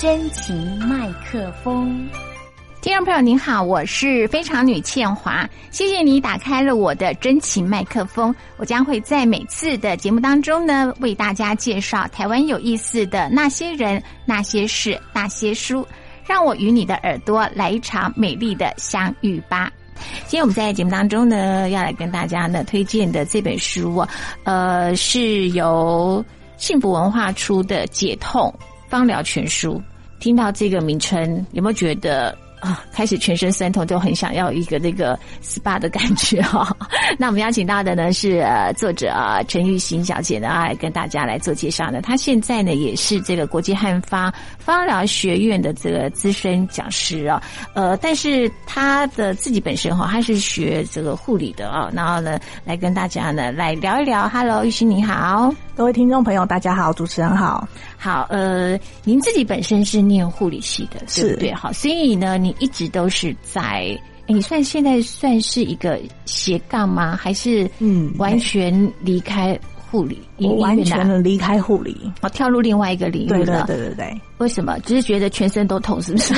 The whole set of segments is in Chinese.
真情麦克风。听众朋友您好，我是非常女倩华，谢谢你打开了我的真情麦克风。我将会在每次的节目当中呢，为大家介绍台湾有意思的那些人、那些事、那些书，让我与你的耳朵来一场美丽的相遇吧。今天我们在节目当中呢，要来跟大家呢推荐的这本书，呃，是由幸福文化出的《解痛芳疗全书》。听到这个名称，有没有觉得？啊，开始全身酸痛，就很想要一个那个 SPA 的感觉哈。那我们邀请到的呢是作者啊陈玉欣小姐呢，来跟大家来做介绍呢。她现在呢也是这个国际汉方芳疗学院的这个资深讲师啊。呃，但是她的自己本身哈，她是学这个护理的啊。然后呢，来跟大家呢来聊一聊。Hello，玉欣你好，各位听众朋友大家好，主持人好。好，呃，您自己本身是念护理系的，对不对？好，所以呢，你。一直都是在，你算现在算是一个斜杠吗？还是嗯，完全离开护理？完全的离开护理，哦，跳入另外一个领域了。对对对对，为什么？只是觉得全身都痛，是不是？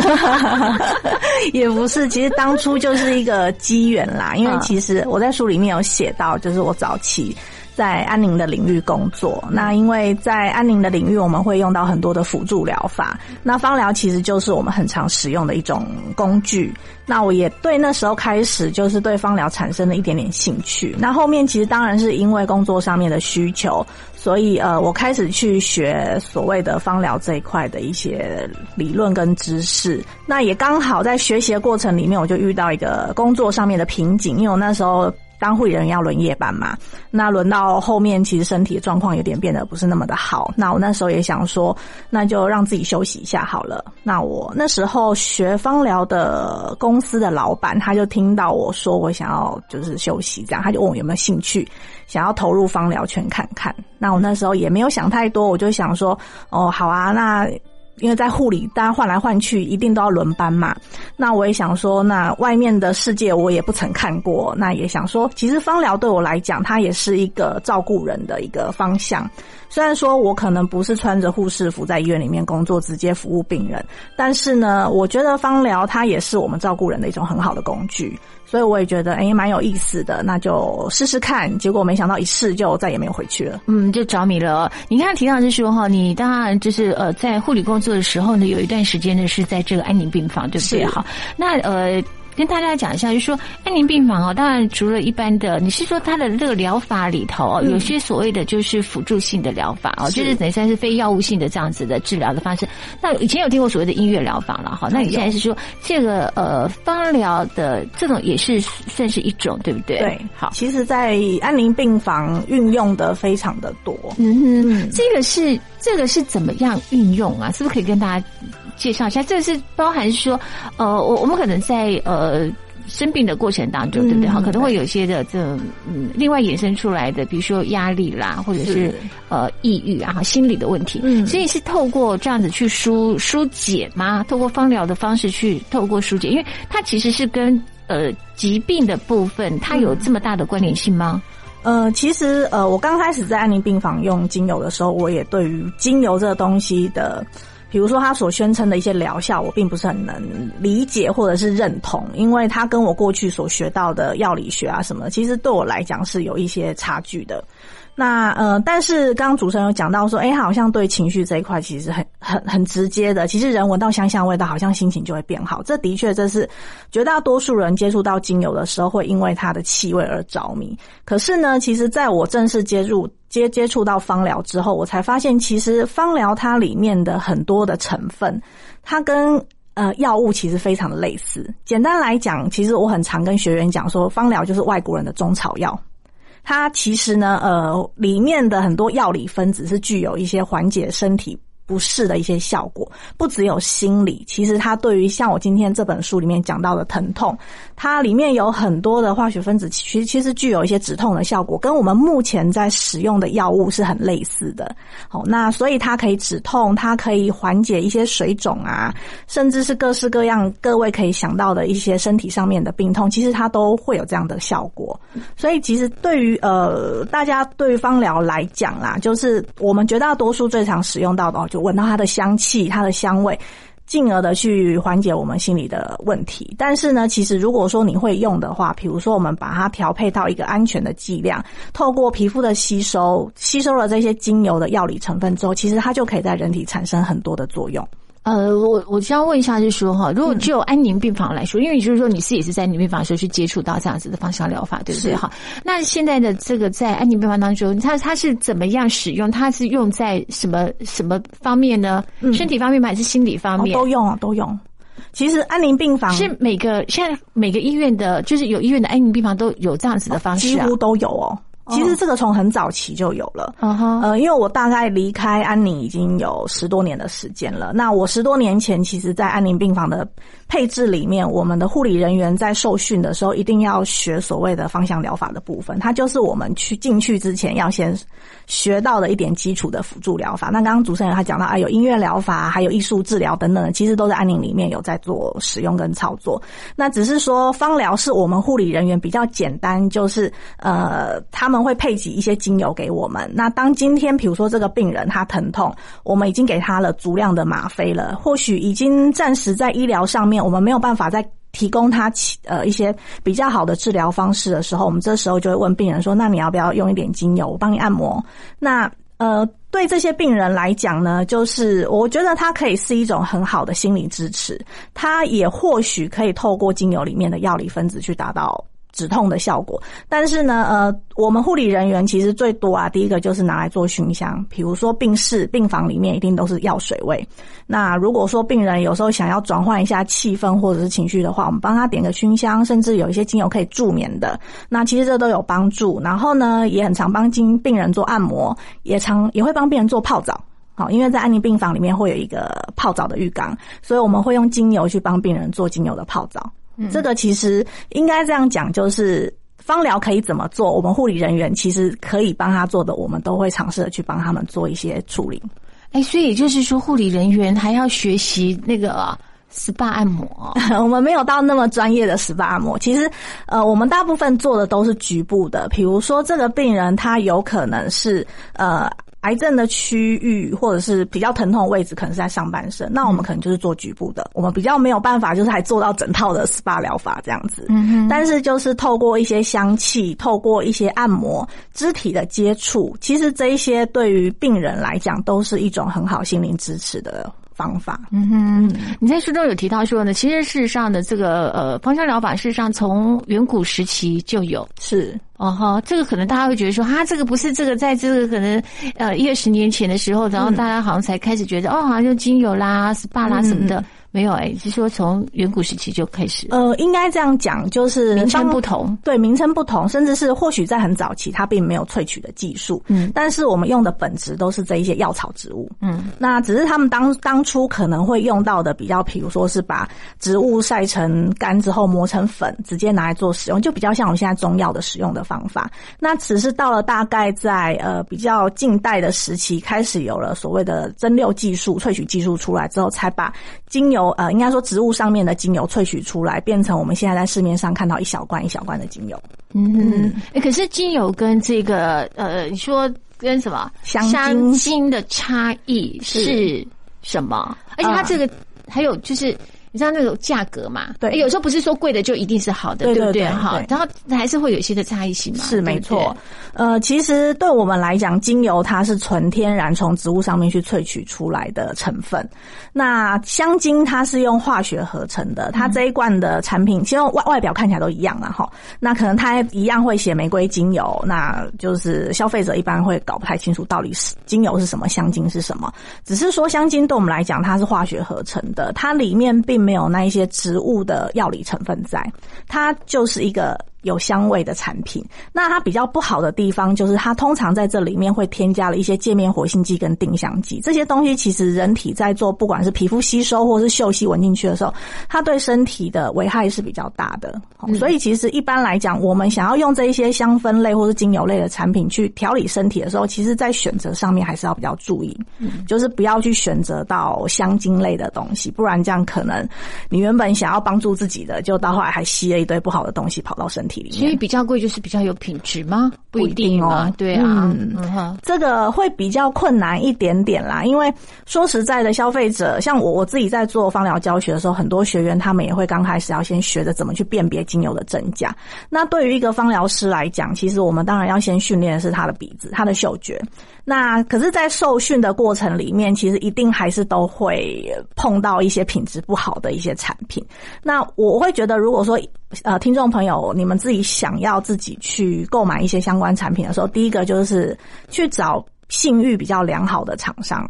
也不是，其实当初就是一个机缘啦。因为其实我在书里面有写到，就是我早期。在安宁的领域工作，那因为在安宁的领域，我们会用到很多的辅助疗法。那芳疗其实就是我们很常使用的一种工具。那我也对那时候开始就是对芳疗产生了一点点兴趣。那后面其实当然是因为工作上面的需求，所以呃，我开始去学所谓的芳疗这一块的一些理论跟知识。那也刚好在学习的过程里面，我就遇到一个工作上面的瓶颈，因为我那时候。当护理人要轮夜班嘛，那轮到后面其实身体状况有点变得不是那么的好。那我那时候也想说，那就让自己休息一下好了。那我那时候学芳疗的公司的老板，他就听到我说我想要就是休息这样，他就问我有没有兴趣想要投入芳疗圈看看。那我那时候也没有想太多，我就想说哦好啊，那。因为在护理，大家换来换去，一定都要轮班嘛。那我也想说，那外面的世界我也不曾看过，那也想说，其实芳疗对我来讲，它也是一个照顾人的一个方向。虽然说我可能不是穿着护士服在医院里面工作，直接服务病人，但是呢，我觉得芳疗它也是我们照顾人的一种很好的工具。所以我也觉得，哎，蛮有意思的，那就试试看。结果没想到一试就再也没有回去了，嗯，就着迷了。你刚刚提到是说哈，你当然就是呃，在护理工作的时候呢，有一段时间呢是在这个安宁病房，对不对？好，那呃。跟大家讲一下，就是说安宁病房哦，当然除了一般的，你是说它的这个疗法里头哦，有些所谓的就是辅助性的疗法哦，就是等于算是非药物性的这样子的治疗的方式。那以前有听过所谓的音乐疗法了哈，那你现在是说这个呃芳疗的这种也是算是一种，对不对？对，好，其实，在安宁病房运用的非常的多。嗯哼，这个是这个是怎么样运用啊？是不是可以跟大家？介绍一下，这是包含说，呃，我我们可能在呃生病的过程当中，对不对？哈，可能会有一些的这嗯，另外衍生出来的，比如说压力啦，或者是呃抑郁啊，心理的问题。嗯，所以是透过这样子去疏疏解吗？透过芳疗的方式去透过疏解，因为它其实是跟呃疾病的部分，它有这么大的关联性吗？呃，其实呃，我刚开始在安宁病房用精油的时候，我也对于精油这个东西的。比如说，他所宣称的一些疗效，我并不是很能理解或者是认同，因为他跟我过去所学到的药理学啊什么，其实对我来讲是有一些差距的。那呃，但是刚刚主持人有讲到说，哎，好像对情绪这一块其实很很很直接的。其实人闻到香香味道，好像心情就会变好。这的确这是绝大多数人接触到精油的时候，会因为它的气味而着迷。可是呢，其实在我正式接入接接触到芳疗之后，我才发现，其实芳疗它里面的很多的成分，它跟呃药物其实非常的类似。简单来讲，其实我很常跟学员讲说，芳疗就是外国人的中草药。它其实呢，呃，里面的很多药理分子是具有一些缓解身体。不适的一些效果，不只有心理，其实它对于像我今天这本书里面讲到的疼痛，它里面有很多的化学分子，其实其实具有一些止痛的效果，跟我们目前在使用的药物是很类似的。好，那所以它可以止痛，它可以缓解一些水肿啊，甚至是各式各样各位可以想到的一些身体上面的病痛，其实它都会有这样的效果。所以其实对于呃大家对于芳疗来讲啦，就是我们绝大多数最常使用到的。就闻到它的香气、它的香味。进而的去缓解我们心理的问题，但是呢，其实如果说你会用的话，比如说我们把它调配到一个安全的剂量，透过皮肤的吸收，吸收了这些精油的药理成分之后，其实它就可以在人体产生很多的作用。呃，我我需要问一下，就是说哈，如果就安宁病房来说，因为就是说你自己是在安宁病房的时候去接触到这样子的芳香疗法，对不对？哈，那现在的这个在安宁病房当中，它它是怎么样使用？它是用在什么什么方面呢？身体方面吗？还是心理方面？都用，都用。其实安宁病房是每个现在每个医院的，就是有医院的安宁病房都有这样子的方式，几乎都有哦。其实这个从很早期就有了，呃，因为我大概离开安宁已经有十多年的时间了。那我十多年前，其实，在安宁病房的配置里面，我们的护理人员在受训的时候，一定要学所谓的方向疗法的部分。它就是我们去进去之前要先学到的一点基础的辅助疗法。那刚刚主持人他讲到啊，有音乐疗法，还有艺术治疗等等的，其实都在安宁里面有在做使用跟操作。那只是说方疗是我们护理人员比较简单，就是呃，他他们。会配给一些精油给我们。那当今天，比如说这个病人他疼痛，我们已经给他了足量的吗啡了，或许已经暂时在医疗上面，我们没有办法再提供他呃一些比较好的治疗方式的时候，我们这时候就会问病人说：“那你要不要用一点精油，我帮你按摩？”那呃，对这些病人来讲呢，就是我觉得它可以是一种很好的心理支持，它也或许可以透过精油里面的药理分子去达到。止痛的效果，但是呢，呃，我们护理人员其实最多啊，第一个就是拿来做熏香，比如说病室、病房里面一定都是药水味。那如果说病人有时候想要转换一下气氛或者是情绪的话，我们帮他点个熏香，甚至有一些精油可以助眠的，那其实这都有帮助。然后呢，也很常帮经病人做按摩，也常也会帮病人做泡澡。好，因为在安宁病房里面会有一个泡澡的浴缸，所以我们会用精油去帮病人做精油的泡澡。这个其实应该这样讲，就是芳疗可以怎么做，我们护理人员其实可以帮他做的，我们都会尝试的去帮他们做一些处理。哎，所以就是说，护理人员还要学习那个 SPA 按摩。我们没有到那么专业的 SPA 按摩，其实呃，我们大部分做的都是局部的，比如说这个病人他有可能是呃。癌症的区域或者是比较疼痛的位置，可能是在上半身，那我们可能就是做局部的，我们比较没有办法，就是还做到整套的 SPA 疗法这样子。嗯嗯。但是就是透过一些香气，透过一些按摩、肢体的接触，其实这一些对于病人来讲都是一种很好心灵支持的。方法，嗯哼，你在书中有提到说呢，其实事实上的这个呃芳香疗法，事实上从远古时期就有，是。哦哈，这个可能大家会觉得说，哈，这个不是这个，在这个可能呃一二十年前的时候，然后大家好像才开始觉得，哦，好像就精油啦、SPA 啦什么的。没有哎，是说从远古时期就开始。呃，应该这样讲，就是名称不同，对名称不同，甚至是或许在很早期，它并没有萃取的技术。嗯，但是我们用的本质都是这一些药草植物。嗯，那只是他们当当初可能会用到的比较，比如说是把植物晒成干之后磨成粉，直接拿来做使用，就比较像我们现在中药的使用的方法。那只是到了大概在呃比较近代的时期，开始有了所谓的蒸馏技术、萃取技术出来之后，才把精油。呃，应该说植物上面的精油萃取出来，变成我们现在在市面上看到一小罐一小罐的精油。嗯，可是精油跟这个呃，你说跟什么香精的差异是什么？而且它这个还有就是。你知道那种价格嘛？对，有时候不是说贵的就一定是好的，对不对？哈，然后还是会有一些的差异性嘛。是没错。呃，其实对我们来讲，精油它是纯天然从植物上面去萃取出来的成分。那香精它是用化学合成的，它这一罐的产品，其实外外表看起来都一样嘛，哈。那可能它一样会写玫瑰精油，那就是消费者一般会搞不太清楚到底是精油是什么，香精是什么。只是说香精对我们来讲，它是化学合成的，它里面并。没有那一些植物的药理成分在，它就是一个。有香味的产品，那它比较不好的地方就是它通常在这里面会添加了一些界面活性剂跟定香剂，这些东西其实人体在做不管是皮肤吸收或是嗅吸闻进去的时候，它对身体的危害是比较大的。所以其实一般来讲，我们想要用这一些香氛类或是精油类的产品去调理身体的时候，其实在选择上面还是要比较注意，就是不要去选择到香精类的东西，不然这样可能你原本想要帮助自己的，就到后来还吸了一堆不好的东西跑到身体。体里面。所以比较贵就是比较有品质吗？不一定哦。对啊，嗯这个会比较困难一点点啦。因为说实在的，消费者像我我自己在做芳疗教学的时候，很多学员他们也会刚开始要先学着怎么去辨别精油的真假。那对于一个芳疗师来讲，其实我们当然要先训练的是他的鼻子、他的嗅觉。那可是，在受训的过程里面，其实一定还是都会碰到一些品质不好的一些产品。那我会觉得，如果说呃，听众朋友，你们自己想要自己去购买一些相关产品的时候，第一个就是去找信誉比较良好的厂商。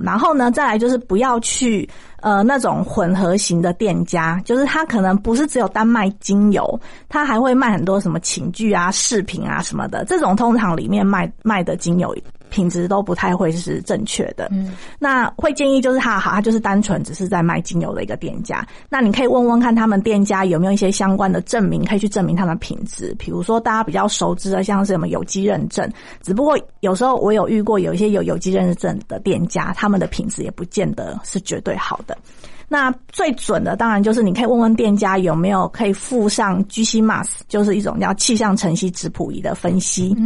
然后呢，再来就是不要去呃那种混合型的店家，就是他可能不是只有单卖精油，他还会卖很多什么寝具啊、饰品啊什么的。这种通常里面卖卖的精油。品质都不太会是正确的，嗯，那会建议就是他好，他就是单纯只是在卖精油的一个店家。那你可以问问看他们店家有没有一些相关的证明，可以去证明他们品质。比如说大家比较熟知的，像什么有机认证。只不过有时候我有遇过有一些有有机认证的店家，他们的品质也不见得是绝对好的。那最准的当然就是你可以问问店家有没有可以附上 GC m a s 就是一种叫气象晨曦质谱仪的分析。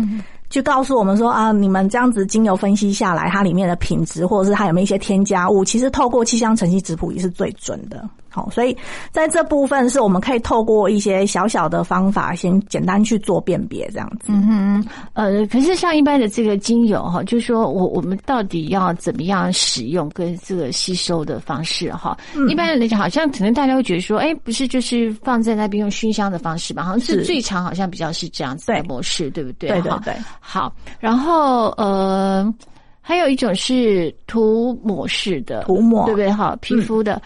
就告诉我们说啊，你们这样子精油分析下来，它里面的品质，或者是它有没有一些添加物，其实透过气象成绩质谱仪是最准的。好，所以在这部分是我们可以透过一些小小的方法，先简单去做辨别，这样子。嗯哼，呃，可是像一般的这个精油哈，就是说我我们到底要怎么样使用跟这个吸收的方式哈？一般好像可能大家会觉得说，哎，不是就是放在那边用熏香的方式吧？好像是最常好像比较是这样子的模式，对不对？对对对。好，然后呃，还有一种是涂抹式的涂抹，对不对？哈，皮肤的。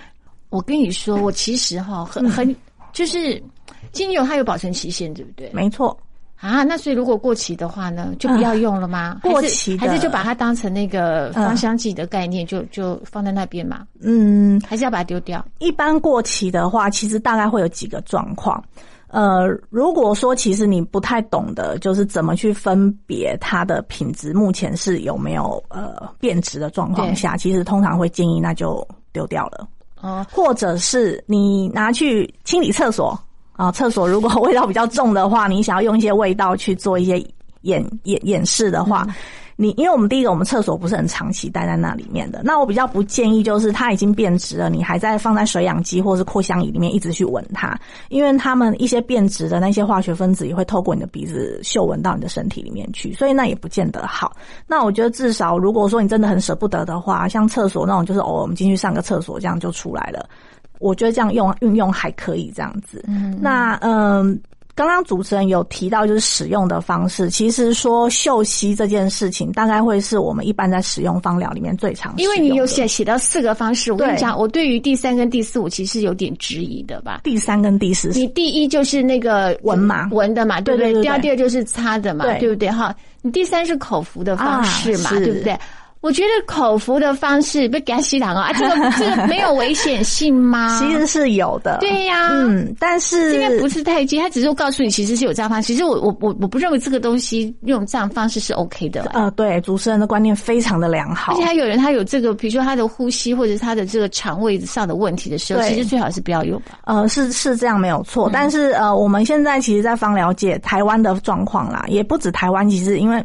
我跟你说，我其实哈很很就是精油它有保存期限，对不对？没错啊，那所以如果过期的话呢，就不要用了吗？过期还是就把它当成那个芳香剂的概念，就就放在那边嘛？嗯，还是要把它丢掉？一般过期的话，其实大概会有几个状况。呃，如果说其实你不太懂得，就是怎么去分别它的品质目前是有没有呃变质的状况下，其实通常会建议那就丢掉了。啊，或者是你拿去清理厕所啊，厕所如果 味道比较重的话，你想要用一些味道去做一些掩掩掩饰的话。你因为我们第一个，我们厕所不是很长期待在那里面的。那我比较不建议，就是它已经变质了，你还在放在水氧机或是扩香仪里面一直去闻它，因为它们一些变质的那些化学分子也会透过你的鼻子嗅闻到你的身体里面去，所以那也不见得好。那我觉得至少如果说你真的很舍不得的话，像厕所那种，就是偶尔我们进去上个厕所这样就出来了，我觉得这样用运用还可以这样子。嗯，那嗯。刚刚主持人有提到，就是使用的方式。其实说嗅息这件事情，大概会是我们一般在使用芳疗里面最常。因为你有写写到四个方式，我跟你讲，我对于第三跟第四，我其实有点质疑的吧。第三跟第四，你第一就是那个闻嘛，闻的嘛，对不对？第二第二就是擦的嘛，对不对？哈，你第三是口服的方式嘛，对不对？我觉得口服的方式不给他吸糖啊，这个 这个没有危险性吗？其实是有的。对呀，嗯，但是应该不是太近，他只是告诉你其实是有这样方式。其实我我我我不认为这个东西用这样方式是 OK 的。呃，对，主持人的观念非常的良好。而且还有人他有这个，比如说他的呼吸或者他的这个肠胃上的问题的时候，其实最好是不要用吧。呃，是是这样没有错，但是呃，我们现在其实，在方了解台湾的状况啦，也不止台湾，其实因为。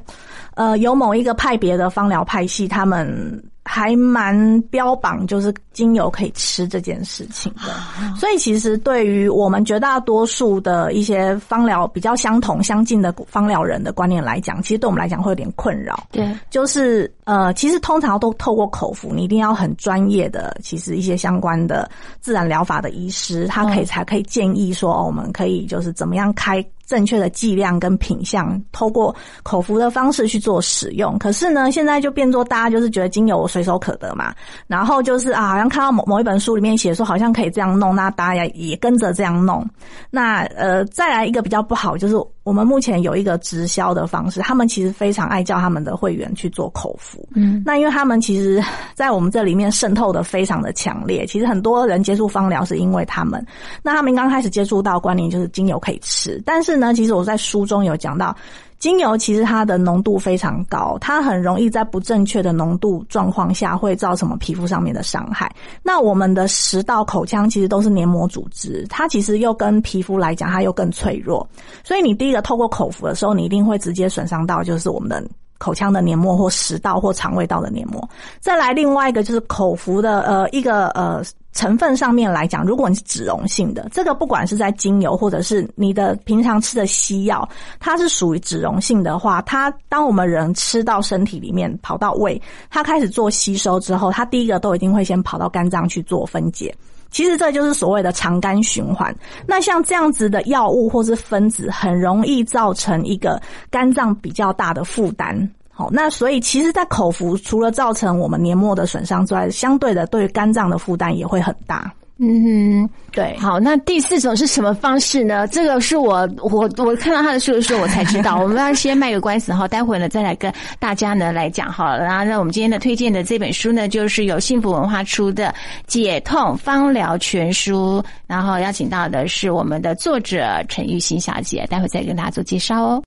呃，有某一个派别的芳疗派系，他们。还蛮标榜就是精油可以吃这件事情的，所以其实对于我们绝大多数的一些芳疗比较相同相近的芳疗人的观念来讲，其实对我们来讲会有点困扰。对，就是呃，其实通常都透过口服，你一定要很专业的，其实一些相关的自然疗法的医师，他可以才可以建议说，我们可以就是怎么样开正确的剂量跟品相，透过口服的方式去做使用。可是呢，现在就变作大家就是觉得精油。随手可得嘛，然后就是啊，好像看到某某一本书里面写说，好像可以这样弄，那大家也跟着这样弄。那呃，再来一个比较不好，就是我们目前有一个直销的方式，他们其实非常爱叫他们的会员去做口服。嗯，那因为他们其实，在我们这里面渗透的非常的强烈。其实很多人接触芳疗是因为他们，那他们刚开始接触到观念就是精油可以吃，但是呢，其实我在书中有讲到。精油其实它的浓度非常高，它很容易在不正确的浓度状况下会造成皮肤上面的伤害。那我们的食道、口腔其实都是黏膜组织，它其实又跟皮肤来讲，它又更脆弱。所以你第一个透过口服的时候，你一定会直接损伤到就是我们的口腔的黏膜或食道或肠胃道的黏膜。再来另外一个就是口服的呃一个呃。成分上面来讲，如果你是脂溶性的，这个不管是在精油或者是你的平常吃的西药，它是属于脂溶性的话，它当我们人吃到身体里面跑到胃，它开始做吸收之后，它第一个都一定会先跑到肝脏去做分解。其实这就是所谓的肠肝循环。那像这样子的药物或是分子，很容易造成一个肝脏比较大的负担。好，那所以其实，在口服除了造成我们黏膜的损伤之外，相对的对肝脏的负担也会很大。嗯哼，对。好，那第四种是什么方式呢？这个是我我我看到他的书的时候，我才知道。我们要先卖个关子哈，待会呢再来跟大家呢来讲好了。然后，那我们今天的推荐的这本书呢，就是由幸福文化出的《解痛方疗全书》，然后邀请到的是我们的作者陈玉欣小姐，待会再跟大家做介绍哦。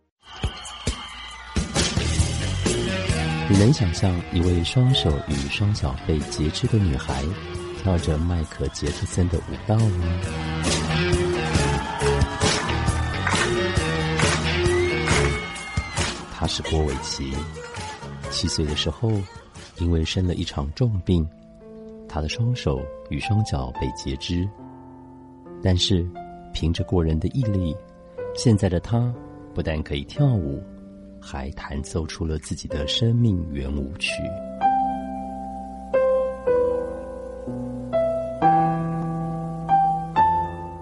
你能想象一位双手与双脚被截肢的女孩跳着迈克杰克森的舞蹈吗？她是郭伟琪，七岁的时候因为生了一场重病，她的双手与双脚被截肢，但是凭着过人的毅力，现在的她不但可以跳舞。还弹奏出了自己的生命圆舞曲。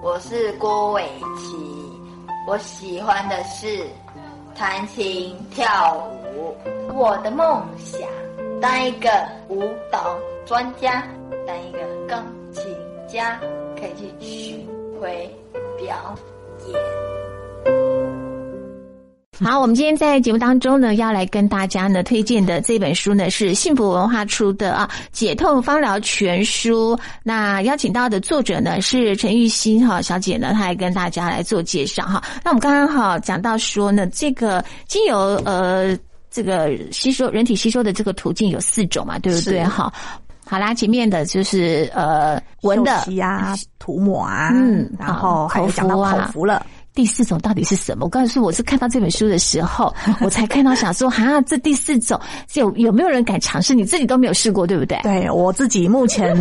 我是郭伟琪，我喜欢的是弹琴跳舞。我的梦想当一个舞蹈专家，当一个钢琴家，可以去巡回表演。好，我们今天在节目当中呢，要来跟大家呢推荐的这本书呢是幸福文化出的啊《解痛方疗全书》。那邀请到的作者呢是陈玉欣哈小姐呢，她来跟大家来做介绍哈。那我们刚刚哈讲到说呢，这个精油呃，这个吸收人体吸收的这个途径有四种嘛，对不对？哈，好啦，前面的就是呃闻的啊、涂抹啊，嗯，然后还有讲到口服了。第四种到底是什么？我告诉我是看到这本书的时候，我才看到想说，哈，这第四种有有没有人敢尝试？你自己都没有试过，对不对？对我自己目前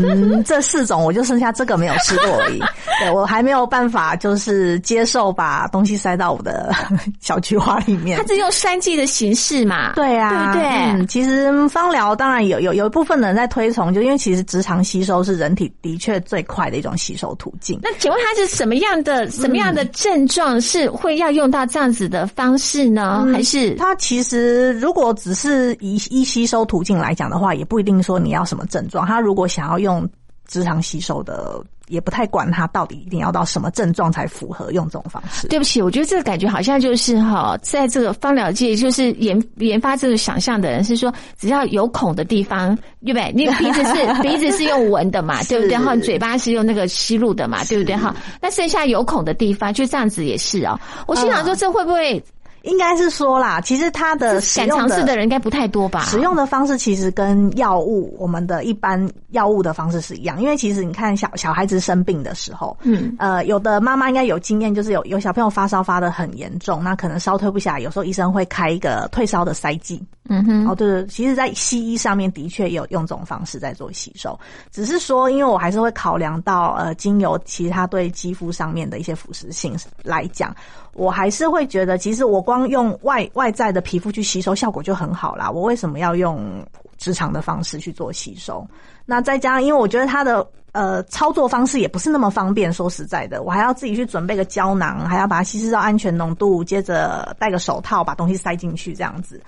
这四种，我就剩下这个没有试过而已。对我还没有办法，就是接受把东西塞到我的小菊花里面。它是用栓剂的形式嘛？对啊，对不对？嗯，其实芳疗当然有有有一部分人在推崇，就因为其实直肠吸收是人体的确最快的一种吸收途径。那请问它是什么样的什么样的症状？是会要用到这样子的方式呢，还是它其实如果只是以一吸收途径来讲的话，也不一定说你要什么症状。他如果想要用直肠吸收的。也不太管他到底一定要到什么症状才符合用这种方式。对不起，我觉得这个感觉好像就是哈，在这个芳疗界，就是研研发这个想象的人是说，只要有孔的地方，对不对？你鼻子是 鼻子是用闻的嘛，对不对？哈，嘴巴是用那个吸入的嘛，对不对？哈，那剩下有孔的地方，就这样子也是哦。我心想说，这会不会？应该是说啦，其实它的敢尝试的人应该不太多吧？使用的方式其实跟药物我们的一般药物的方式是一样，因为其实你看小小孩子生病的时候，嗯，呃，有的妈妈应该有经验，就是有有小朋友发烧发的很严重，那可能烧退不下来，有时候医生会开一个退烧的塞剂，嗯哼，哦对对，其实，在西医上面的确有用这种方式在做吸收，只是说，因为我还是会考量到呃精油其实它对肌肤上面的一些腐蚀性来讲。我还是会觉得，其实我光用外外在的皮肤去吸收，效果就很好啦。我为什么要用直肠的方式去做吸收？那再加上，因为我觉得它的呃操作方式也不是那么方便。说实在的，我还要自己去准备个胶囊，还要把它稀释到安全浓度，接着戴个手套把东西塞进去这样子。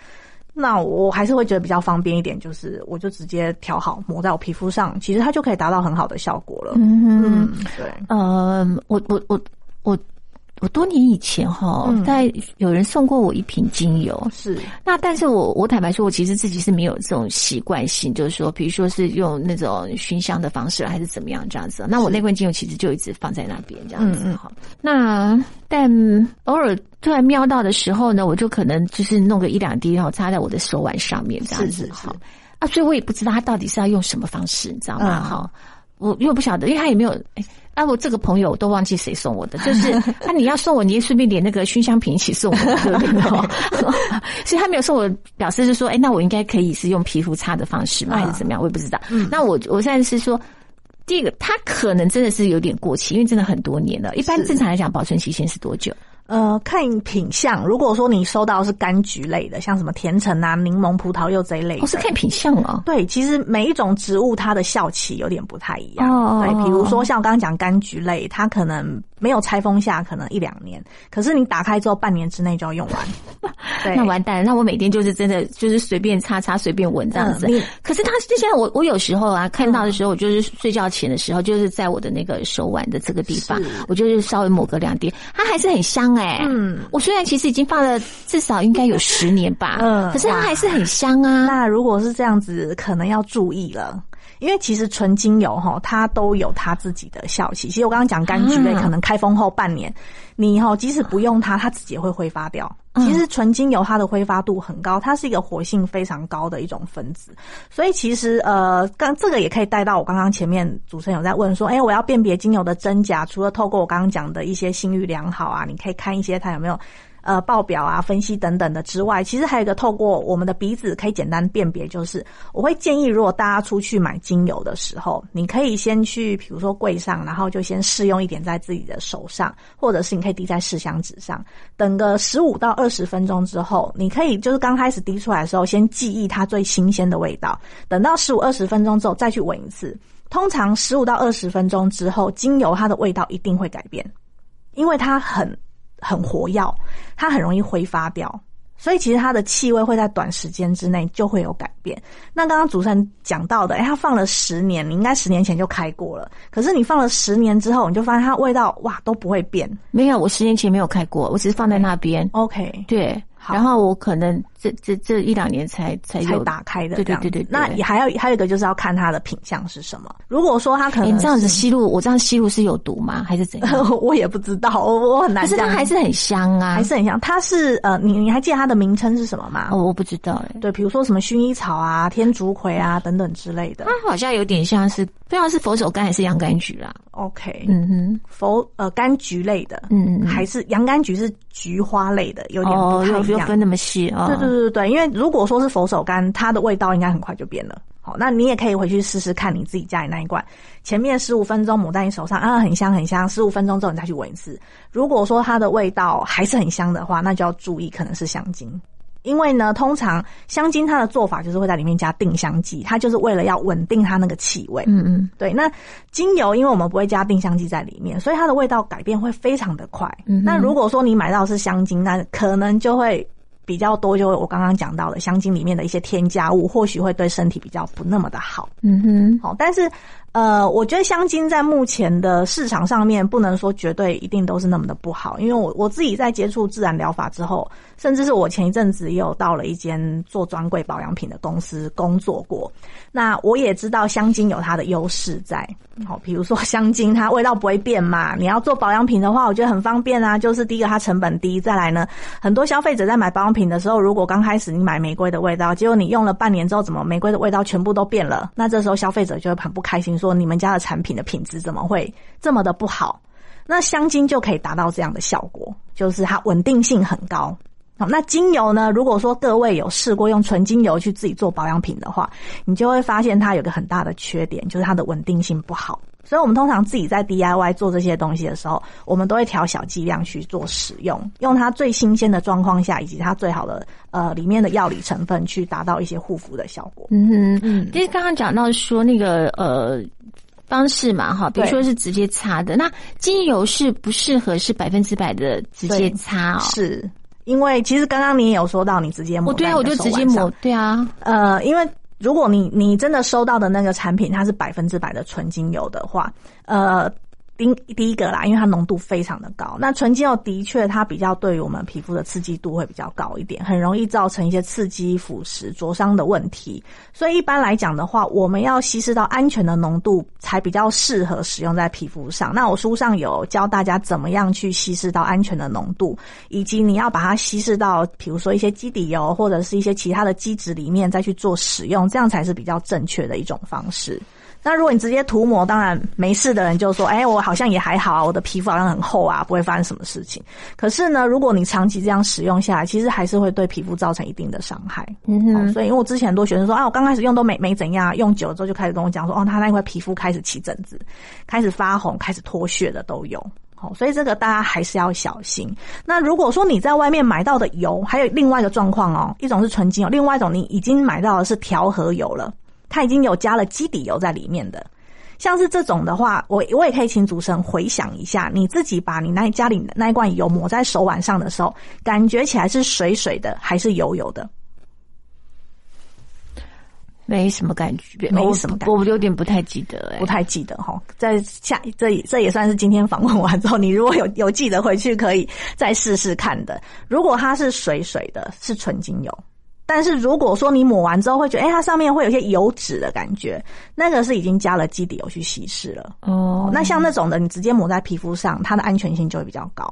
那我还是会觉得比较方便一点，就是我就直接调好抹在我皮肤上，其实它就可以达到很好的效果了。嗯，对。呃，我我我我。我多年以前哈，嗯大概有人送过我一瓶精油，是那但是我我坦白说，我其实自己是没有这种习惯性，就是说，比如说是用那种熏香的方式，还是怎么样这样子。那我那罐精油其实就一直放在那边这样子嗯嗯哈。那但偶尔突然瞄到的时候呢，我就可能就是弄个一两滴，然后擦在我的手腕上面这样子哈。啊，所以我也不知道他到底是要用什么方式，你知道吗？嗯哈、我因为不晓得，因为他也没有哎。啊，我这个朋友都忘记谁送我的，就是 啊，你要送我，你也顺便连那个熏香瓶一起送我，对不对？哦 所以他没有送我，表示是说，哎，那我应该可以是用皮肤擦的方式吗？还是怎么样？我也不知道。那我我现在是说，第一个，它可能真的是有点过期，因为真的很多年了。一般正常来讲，保存期限是多久？呃，看品相。如果说你收到是柑橘类的，像什么甜橙啊、柠檬、葡萄柚这一类的，哦，是看品相哦。对，其实每一种植物它的效期有点不太一样。哦对，比如说像我刚刚讲柑橘类，它可能没有拆封下，可能一两年，可是你打开之后半年之内就要用完。对，那完蛋了，那我每天就是真的就是随便擦擦随便闻这样子。嗯可是它就现在我我有时候啊看到的时候，我就是睡觉前的时候，就是在我的那个手腕的这个地方，我就是稍微抹个两滴，它还是很香哎、嗯我虽然其实已经放了至少应该有十年吧，嗯可是它还是很香啊。那如果是这样子，可能要注意了。因为其实纯精油哈，它都有它自己的效期。其实我刚刚讲柑橘类，啊可能开封后半年，你哈即使不用它，它自己也会挥发掉。嗯其实纯精油它的挥发度很高，它是一个活性非常高的一种分子。所以其实呃，刚这个也可以带到我刚刚前面主持人有在问说，哎、我要辨别精油的真假，除了透过我刚刚讲的一些信誉良好啊，你可以看一些它有没有。呃，报表啊、分析等等的之外，其实还有一个透过我们的鼻子可以简单辨别，就是我会建议，如果大家出去买精油的时候，你可以先去，比如说柜上，然后就先试用一点在自己的手上，或者是你可以滴在试香纸上，等个十五到二十分钟之后，你可以就是刚开始滴出来的时候，先记忆它最新鲜的味道，等到十五二十分钟之后再去闻一次。通常十五到二十分钟之后，精油它的味道一定会改变，因为它很很活跃，它很容易挥发掉，所以其实它的气味会在短时间之内就会有改变。那刚刚主持人讲到的，哎，它放了十年，你应该十年前就开过了，可是你放了十年之后，你就发现它味道哇都不会变。没有，我十年前没有开过，我只是放在那边。OK，对，然后我可能这这这一两年才才有才打开的对。对对对对那也还有还有一个就是要看它的品相是什么。如果说它可哎，能你这样子吸入，我这样吸入是有毒吗？还是怎样？我也不知道，我我很难可是。它还是很香啊，还是很香，它是呃，你你还记得它的名称是什么吗？哦，我不知道哎。对，比如说什么薰衣草啊、天竺葵啊等等之类的。它好像有点像是，不知道是佛手柑还是洋甘菊啦。OK，嗯哼，佛呃柑橘类的，嗯嗯嗯还是洋甘菊是菊花类的，有点不一样。又又分那么细哦。对对对对对，因为如果说是佛手柑，它的味道应该很快就变了。好，那你也可以回去试试看你自己家里那一罐，前面十五分钟抹在你手上啊，很香很香。十五分钟之后你再去闻一次，如果说它的味道还是很香的话，那就要注意可能是香精。因为呢，通常香精它的做法就是会在里面加定香剂，它就是为了要稳定它那个气味。嗯嗯对，那精油因为我们不会加定香剂在里面，所以它的味道改变会非常的快。嗯那如果说你买到是香精，那可能就会比较多，就会我刚刚讲到的香精里面的一些添加物，或许会对身体比较不那么的好。嗯哼，好，但是呃，我觉得香精在目前的市场上面，不能说绝对一定都是那么的不好，因为我我自己在接触自然疗法之后，甚至是我前一阵子也有到了一间做专柜保养品的公司工作过，那我也知道香精有它的优势在，好，比如说香精它味道不会变嘛，你要做保养品的话，我觉得很方便啊，就是第一个它成本低，再来呢，很多消费者在买保养品的时候，如果刚开始你买玫瑰的味道，结果你用了半年之后，怎么玫瑰的味道全部都变了？那这时候消费者就会很不开心，说你们家的产品的品质怎么会这么的不好？那香精就可以达到这样的效果，就是它稳定性很高。好，那精油呢？如果说各位有试过用纯精油去自己做保养品的话，你就会发现它有个很大的缺点，就是它的稳定性不好。所以，我们通常自己在 DIY 做这些东西的时候，我们都会调小剂量去做使用，用它最新鲜的状况下，以及它最好的呃里面的药理成分，去达到一些护肤的效果。嗯哼，嗯。其实刚刚讲到说那个呃方式嘛，哈，比如对说是直接擦的，那精油是不适合是百分之百的直接擦哦。是。因为其实刚刚你也有说到，你直接抹我对啊，我就直接抹，对啊，呃，因为如果你你真的收到的那个产品它是百分之百的纯精油的话，呃，第第一个啦，因为它浓度非常的高。那纯精油的确它比较对于我们皮肤的刺激度会比较高一点，很容易造成一些刺激、腐蚀、灼伤的问题。所以一般来讲的话，我们要稀释到安全的浓度，才比较适合使用在皮肤上。那我书上有教大家怎么样去稀释到安全的浓度，以及你要把它稀释到，比如说一些基底油或者是一些其他的基质里面再去做使用，这样才是比较正确的一种方式。那如果你直接涂抹，当然没事的人就说：“哎，我好像也还好，我的皮肤好像很厚啊，不会发生什么事情。”可是呢，如果你长期这样使用下来，其实还是会对皮肤造成一定的伤害。嗯哼。所以，因为我之前很多学生说：“啊，我刚开始用都没没怎样，用久了之后就开始跟我讲说：‘哦，他那块皮肤开始起疹子，开始发红，开始脱屑的都有。’好，所以这个大家还是要小心。那如果说你在外面买到的油，还有另外一个状况哦，一种是纯精油，另外一种你已经买到的是调和油了。它已经有加了基底油在里面的，像是这种的话，我我也可以请主持人回想一下，你自己把你那家里那一罐油抹在手腕上的时候，感觉起来是水水的还是油油的？没什么感觉，没什么感觉，我有点不太记得，不太记得哈。在下这这也算是今天访问完之后，你如果有有记得回去，可以再试试看的。如果它是水水的，是纯精油。但是如果说你抹完之后会觉得，哎，它上面会有些油脂的感觉，那个是已经加了基底油去稀释了。哦，那像那种的，你直接抹在皮肤上，它的安全性就会比较高，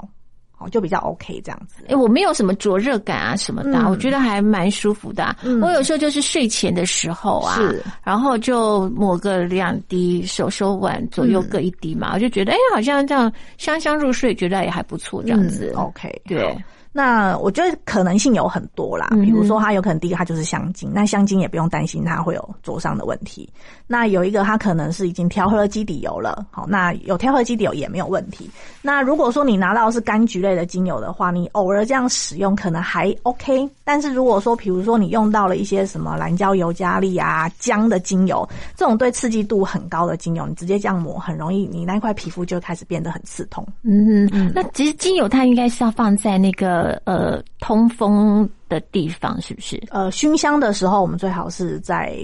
哦，就比较 OK 这样子。哎，我没有什么灼热感啊什么的，我觉得还蛮舒服的。我有时候就是睡前的时候啊，然后就抹个两滴手手腕左右各一滴嘛，我就觉得，哎，好像这样香香入睡，觉得也还不错，这样子。OK，对。那我觉得可能性有很多啦，比如说它有可能第一个它就是香精，那香精也不用担心它会有灼伤的问题。那有一个它可能是已经调和基底油了，好，那有调和基底油也没有问题。那如果说你拿到是柑橘类的精油的话，你偶尔这样使用可能还 OK。但是如果说比如说你用到了一些什么蓝椒油加利啊姜的精油，这种对刺激度很高的精油，你直接这样抹，很容易你那块皮肤就开始变得很刺痛。嗯嗯，那其实精油它应该是要放在那个。呃，通风的地方是不是？呃，熏香的时候，我们最好是在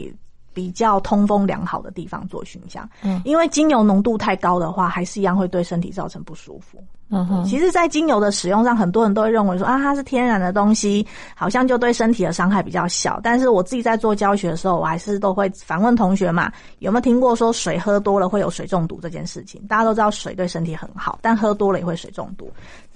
比较通风良好的地方做熏香。嗯，因为精油浓度太高的话，还是一样会对身体造成不舒服。嗯哼，其实，在精油的使用上，很多人都会认为说啊，它是天然的东西，好像就对身体的伤害比较小。但是我自己在做教学的时候，我还是都会反问同学嘛，有没有听过说水喝多了会有水中毒这件事情？大家都知道水对身体很好，但喝多了也会水中毒。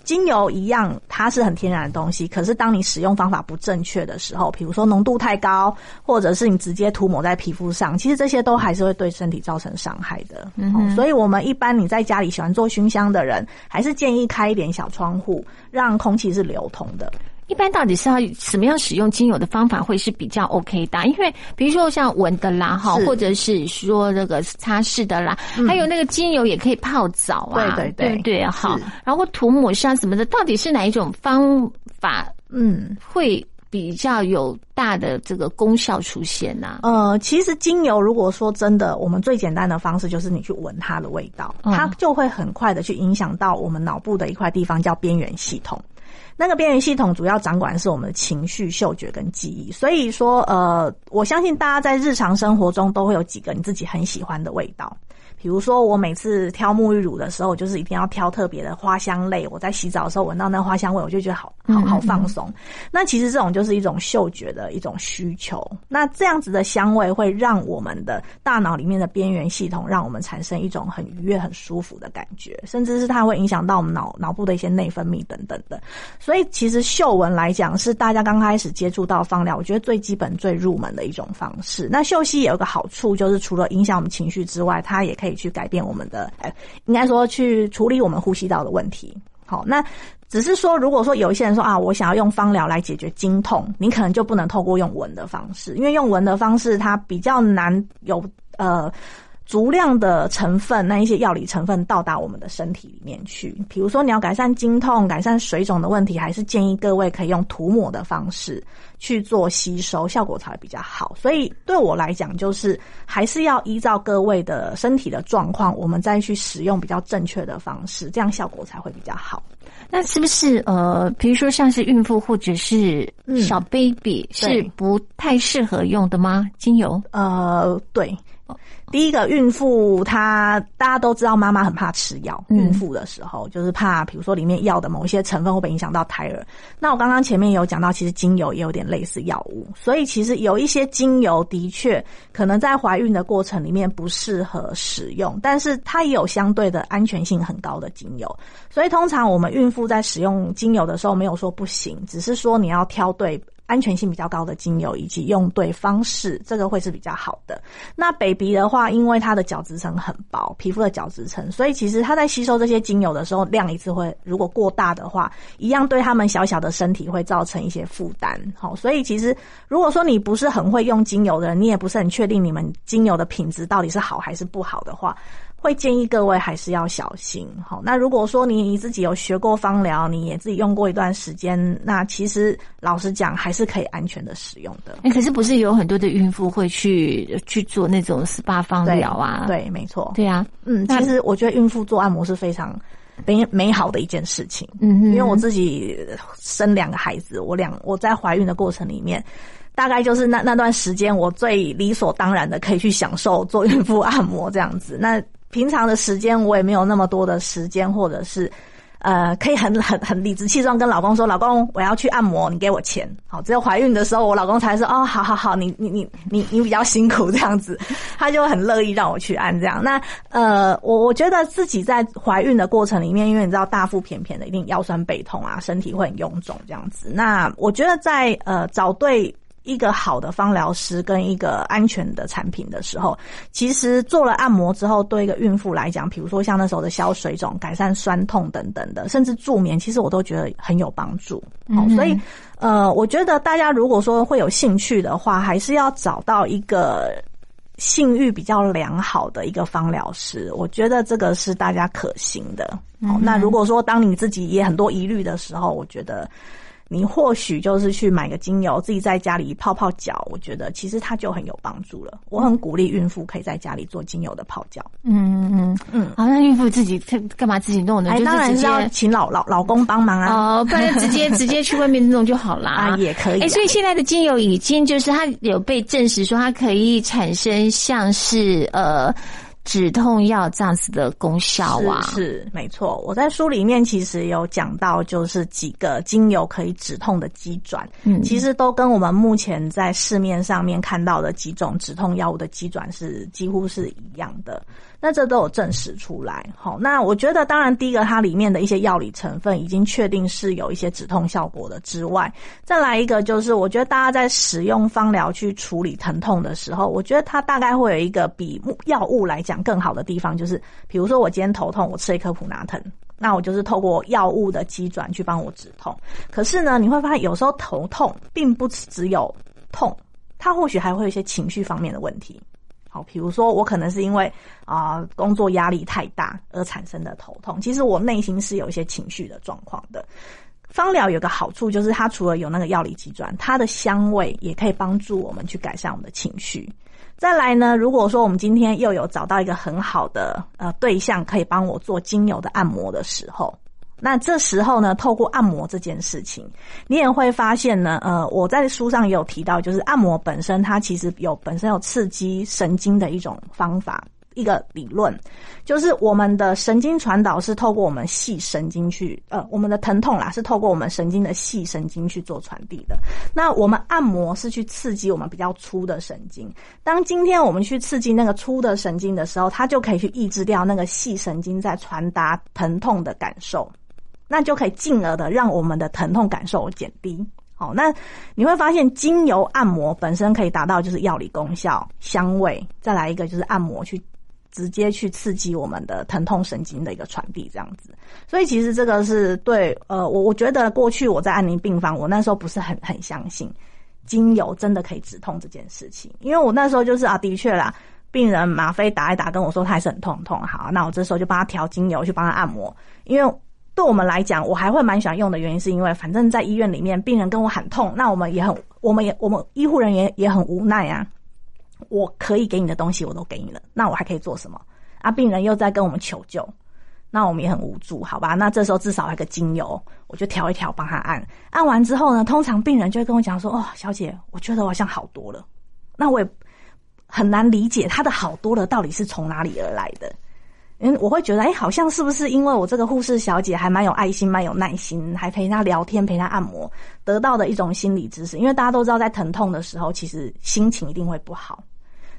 精油一样，它是很天然的东西。可是当你使用方法不正确的时候，比如说浓度太高，或者是你直接涂抹在皮肤上，其实这些都还是会对身体造成伤害的。嗯，所以我们一般你在家里喜欢做熏香的人，还是建议开一点小窗户，让空气是流通的。一般到底是要什么样使用精油的方法会是比较 OK 的？因为比如说像闻的啦，哈，或者是说这个擦拭的啦，还有那个精油也可以泡澡啊，对对对对，好，然后涂抹上什么的，到底是哪一种方法？嗯，会比较有大的这个功效出现呢？呃，其实精油如果说真的，我们最简单的方式就是你去闻它的味道，它就会很快的去影响到我们脑部的一块地方叫边缘系统。那个边缘系统主要掌管的是我们的情绪、嗅觉跟记忆，所以说，呃，我相信大家在日常生活中都会有几个你自己很喜欢的味道。比如说，我每次挑沐浴乳的时候，就是一定要挑特别的花香类。我在洗澡的时候闻到那花香味，我就觉得好好好放松。那其实这种就是一种嗅觉的一种需求。那这样子的香味会让我们的大脑里面的边缘系统，让我们产生一种很愉悦、很舒服的感觉，甚至是它会影响到我们脑脑部的一些内分泌等等的。所以，其实嗅闻来讲，是大家刚开始接触到芳疗，我觉得最基本、最入门的一种方式。那嗅息也有个好处，就是除了影响我们情绪之外，它也可以。可以去改变我们的，哎，应该说去处理我们呼吸道的问题。好，那只是说，如果说有一些人说啊，我想要用芳疗来解决经痛，你可能就不能透过用闻的方式，因为用闻的方式它比较难有呃。足量的成分，那一些药理成分到达我们的身体里面去。比如说，你要改善经痛、改善水肿的问题，还是建议各位可以用涂抹的方式去做吸收，效果才会比较好。所以对我来讲，就是还是要依照各位的身体的状况，我们再去使用比较正确的方式，这样效果才会比较好。那是不是呃，比如说像是孕妇或者是小 baby 是不太适合用的吗？精油？呃，对。第一个，孕妇她大家都知道，妈妈很怕吃药。孕妇的时候，就是怕，比如说里面药的某一些成分会不会影响到胎儿。那我刚刚前面有讲到，其实精油也有点类似药物，所以其实有一些精油的确可能在怀孕的过程里面不适合使用，但是它也有相对的安全性很高的精油。所以通常我们孕妇在使用精油的时候，没有说不行，只是说你要挑对。安全性比较高的精油以及用对方式，这个会是比较好的。那 baby 的话，因为它的角质层很薄，皮肤的角质层，所以其实它在吸收这些精油的时候，量一次会如果过大的话，一样对他们小小的身体会造成一些负担。好，所以其实如果说你不是很会用精油的人，你也不是很确定你们精油的品质到底是好还是不好的话。会建议各位还是要小心。好，那如果说你你自己有学过芳疗，你也自己用过一段时间，那其实老实讲还是可以安全的使用的。哎，可是不是有很多的孕妇会去去做那种 SPA 芳疗啊？对，没错。对啊，嗯，其实我觉得孕妇做按摩是非常美美好的一件事情。嗯，因为我自己生两个孩子，我两我在怀孕的过程里面，大概就是那那段时间，我最理所当然的可以去享受做孕妇按摩这样子。那平常的时间我也没有那么多的时间，或者是，呃，可以很 很很理直气壮跟老公说：“老公，我要去按摩，你给我钱。”好，只有怀孕的时候，我老公才说：“哦，好好好，你你你你你比较辛苦这样子。”他就很乐意让我去按这样。那呃，我我觉得自己在怀孕的过程里面，因为你知道大腹便便的，一定腰酸背痛啊，身体会很臃肿这样子。那我觉得在呃找对。一个好的芳疗师跟一个安全的产品的时候，其实做了按摩之后，对一个孕妇来讲，比如说像那时候的消水肿、改善酸痛等等的，甚至助眠，其实我都觉得很有帮助。好，所以呃，我觉得大家如果说会有兴趣的话，还是要找到一个性欲比较良好的一个芳疗师，我觉得这个是大家可行的。好，那如果说当你自己也很多疑虑的时候，我觉得。你或许就是去买个精油，自己在家里泡泡脚，我觉得其实它就很有帮助了。我很鼓励孕妇可以在家里做精油的泡脚。嗯嗯嗯。好，那孕妇自己干嘛自己弄呢？哎，当然是要请老老老公帮忙啊。哦，不然直接直接去外面弄就好啦。啊，也可以。哎，所以现在的精油已经就是它有被证实说它可以产生像是呃。止痛药这样子的功效啊，是没错。我在书里面其实有讲到，就是几个精油可以止痛的机转，嗯，其实都跟我们目前在市面上面看到的几种止痛药物的机转是几乎是一样的。那这都有证实出来，好，那我觉得当然第一个它里面的一些药理成分已经确定是有一些止痛效果的之外，再来一个就是我觉得大家在使用芳疗去处理疼痛的时候，我觉得它大概会有一个比药物来讲更好的地方，就是比如说我今天头痛，我吃一颗普拿疼，那我就是透过药物的机转去帮我止痛。可是呢，你会发现有时候头痛并不只有痛，它或许还会有一些情绪方面的问题。比如说我可能是因为啊工作压力太大而产生的头痛，其实我内心是有一些情绪的状况的。芳疗有个好处就是它除了有那个药理机转，它的香味也可以帮助我们去改善我们的情绪。再来呢，如果说我们今天又有找到一个很好的呃对象，可以帮我做精油的按摩的时候。那这时候呢，透过按摩这件事情，你也会发现呢，呃，我在书上也有提到，就是按摩本身它其实有本身有刺激神经的一种方法，一个理论，就是我们的神经传导是透过我们细神经去，呃，我们的疼痛啦是透过我们神经的细神经去做传递的。那我们按摩是去刺激我们比较粗的神经，当今天我们去刺激那个粗的神经的时候，它就可以去抑制掉那个细神经在传达疼痛的感受。那就可以进而的让我们的疼痛感受减低。好，那你会发现精油按摩本身可以达到就是药理功效、香味，再来一个就是按摩去直接去刺激我们的疼痛神经的一个传递，这样子。所以其实这个是对呃，我我觉得过去我在安宁病房，我那时候不是很很相信精油真的可以止痛这件事情，因为我那时候就是啊，的确啦，病人吗啡打一打跟我说他还是很痛痛，好，那我这时候就帮他调精油去帮他按摩，因为。对我们来讲，我还会蛮喜欢用的原因，是因为反正在医院里面，病人跟我喊痛，那我们也很，我们也我们医护人员也很无奈啊。我可以给你的东西我都给你了，那我还可以做什么？啊，病人又在跟我们求救，那我们也很无助，好吧？那这时候至少还个精油，我就调一调帮他按，按完之后呢，通常病人就会跟我讲说：“哦，小姐，我觉得我好像好多了。”那我也很难理解他的好多了到底是从哪里而来的。嗯，我会觉得，哎，好像是不是因为我这个护士小姐还蛮有爱心、蛮有耐心，还陪她聊天、陪她按摩，得到的一种心理知识。因为大家都知道，在疼痛的时候，其实心情一定会不好。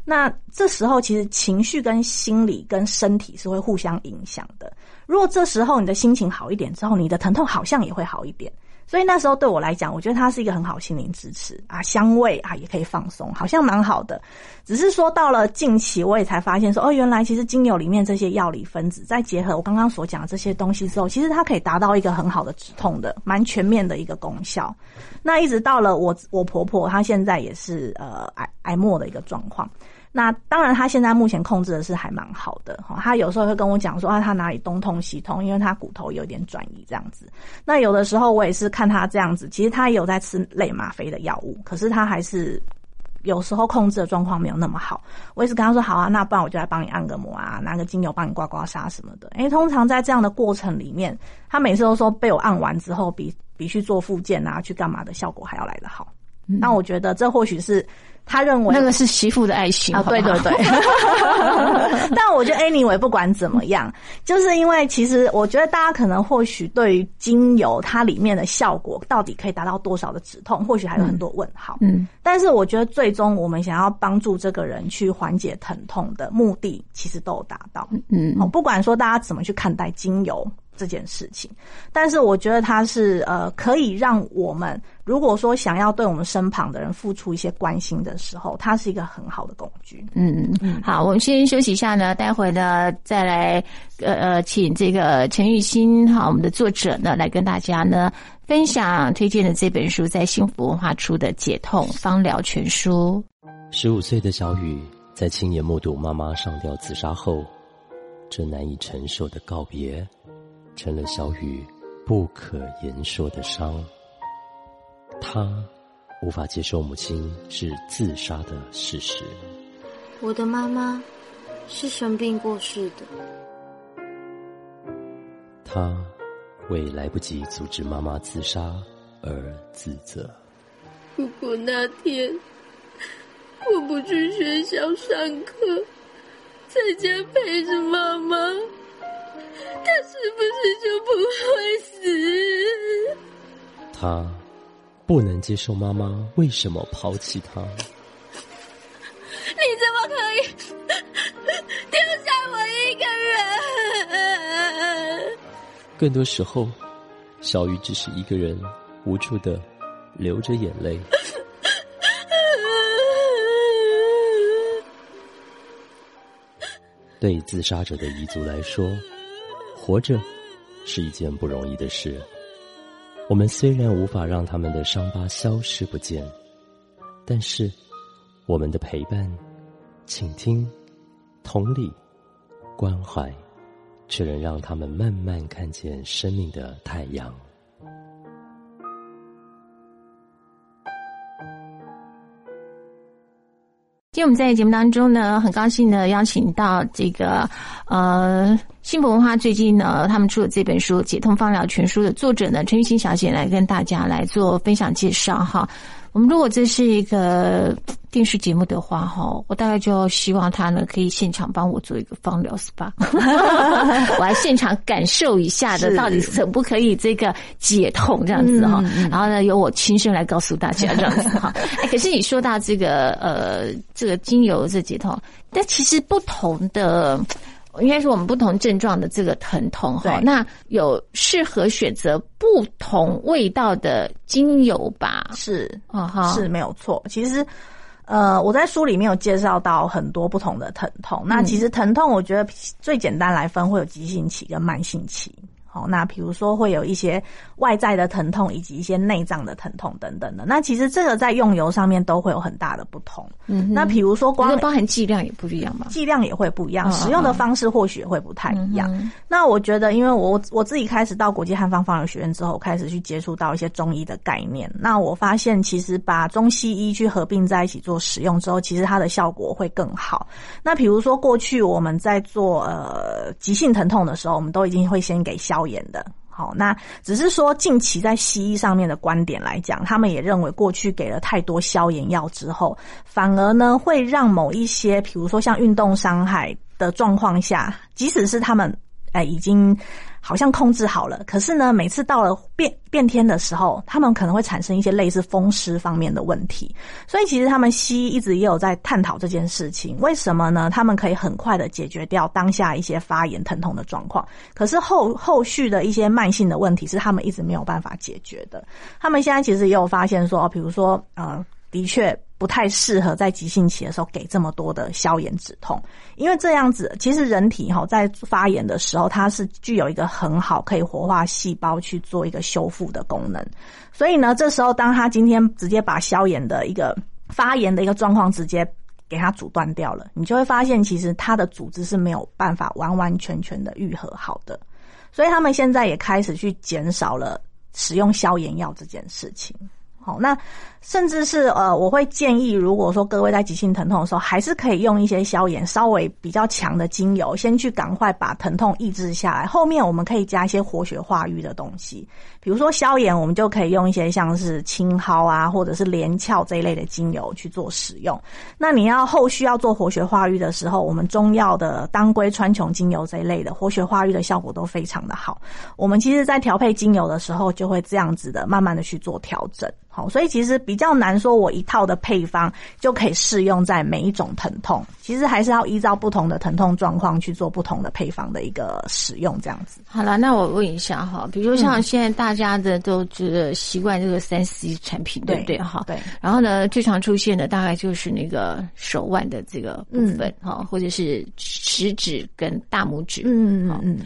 那这时候，其实情绪跟心理跟身体是会互相影响的。如果这时候你的心情好一点之后，你的疼痛好像也会好一点。所以那时候对我来讲，我觉得它是一个很好心灵支持啊，香味啊也可以放松，好像蛮好的。只是说到了近期，我也才发现说，哦，原来其实精油里面这些药理分子，在结合我刚刚所讲的这些东西之后，其实它可以达到一个很好的止痛的、蛮全面的一个功效。那一直到了我我婆婆，她现在也是呃癌癌末的一个状况。那当然，他现在目前控制的是还蛮好的哈。他有时候会跟我讲说啊，他哪里东痛西痛，因为他骨头有点转移这样子。那有的时候我也是看他这样子，其实他也有在吃类吗啡的药物，可是他还是有时候控制的状况没有那么好。我也是跟他说好啊，那不然我就来帮你按个摩啊，拿个精油帮你刮刮痧什么的。因为通常在这样的过程里面，他每次都说被我按完之后，比比去做复健啊，去干嘛的效果还要来得好。那我觉得这或许是。他认为那个是媳妇的爱心啊，对对对。但我觉得 anyway 不管怎么样，就是因为其实我觉得大家可能或许对于精油它里面的效果到底可以达到多少的止痛，或许还有很多问号。嗯，但是我觉得最终我们想要帮助这个人去缓解疼痛的目的，其实都有达到。嗯，哦，不管说大家怎么去看待精油。这件事情，但是我觉得它是呃，可以让我们如果说想要对我们身旁的人付出一些关心的时候，它是一个很好的工具。嗯嗯，好，我们先休息一下呢，待会呢再来呃呃，请这个陈玉欣哈，我们的作者呢来跟大家呢分享推荐的这本书，在幸福文化出的《解痛方疗全书》。十五岁的小雨在亲眼目睹妈妈上吊自杀后，这难以承受的告别。成了小雨不可言说的伤。他无法接受母亲是自杀的事实。我的妈妈是生病过世的。他为来不及阻止妈妈自杀而自责。如果那天我不去学校上课，在家陪着妈妈。她是不是就不会死？他不能接受妈妈为什么抛弃他。你怎么可以 丢下我一个人？更多时候，小鱼只是一个人无助的流着眼泪。对自杀者的彝族来说。活着是一件不容易的事。我们虽然无法让他们的伤疤消失不见，但是我们的陪伴、倾听、同理、关怀，却能让他们慢慢看见生命的太阳。今天我们在节目当中呢，很高兴的邀请到这个呃幸福文化最近呢，他们出了这本书《解痛芳疗全书》的作者呢陈玉欣小姐来跟大家来做分享介绍哈。我们如果这是一个电视节目的话，哈，我大概就希望他呢可以现场帮我做一个芳疗 SPA，我来现场感受一下的，到底可不可以这个解痛这样子哈？然后呢，由我亲身来告诉大家这样子哈。哎，可是你说到这个呃，这个精油这解痛，但其实不同的。应该是我们不同症状的这个疼痛哈，那有适合选择不同味道的精油吧？是啊哈，是没有错。其实，呃，我在书里面有介绍到很多不同的疼痛。那其实疼痛，我觉得最简单来分会有急性期跟慢性期。好，那比如说会有一些外在的疼痛，以及一些内脏的疼痛等等的。那其实这个在用油上面都会有很大的不同。嗯，那比如说光包含剂量也不一样嘛，剂量也会不一样，使用的方式或许会不太一样。那我觉得，因为我我自己开始到国际汉方芳疗学院之后，开始去接触到一些中医的概念。那我发现，其实把中西医去合并在一起做使用之后，其实它的效果会更好。那比如说过去我们在做呃急性疼痛的时候，我们都已经会先给消。演的，好，那只是说近期在西医上面的观点来讲，他们也认为过去给了太多消炎药之后，反而呢会让某一些，比如说像运动伤害的状况下，即使是他们哎已经。好像控制好了，可是呢，每次到了变变天的时候，他们可能会产生一些类似风湿方面的问题。所以其实他们西医一直也有在探讨这件事情，为什么呢？他们可以很快的解决掉当下一些发炎疼痛的状况，可是后后续的一些慢性的问题是他们一直没有办法解决的。他们现在其实也有发现说，比如说呃。的确不太适合在急性期的时候给这么多的消炎止痛，因为这样子其实人体哈在发炎的时候，它是具有一个很好可以活化细胞去做一个修复的功能。所以呢，这时候当他今天直接把消炎的一个发炎的一个状况直接给它阻断掉了，你就会发现其实它的组织是没有办法完完全全的愈合好的。所以他们现在也开始去减少了使用消炎药这件事情。好，那。甚至是呃，我会建议，如果说各位在急性疼痛的时候，还是可以用一些消炎稍微比较强的精油，先去赶快把疼痛抑制下来。后面我们可以加一些活血化瘀的东西，比如说消炎，我们就可以用一些像是青蒿啊，或者是连翘这一类的精油去做使用。那你要后续要做活血化瘀的时候，我们中药的当归川穹精油这一类的活血化瘀的效果都非常的好。我们其实在调配精油的时候，就会这样子的慢慢的去做调整。好，所以其实比较难说，我一套的配方就可以适用在每一种疼痛。其实还是要依照不同的疼痛状况去做不同的配方的一个使用，这样子。好了，那我问一下哈，比如像现在大家的都觉得习惯这个三 C 产品，对不对？哈，对。然后呢，最常出现的大概就是那个手腕的这个部分哈，或者是食指跟大拇指，嗯嗯嗯，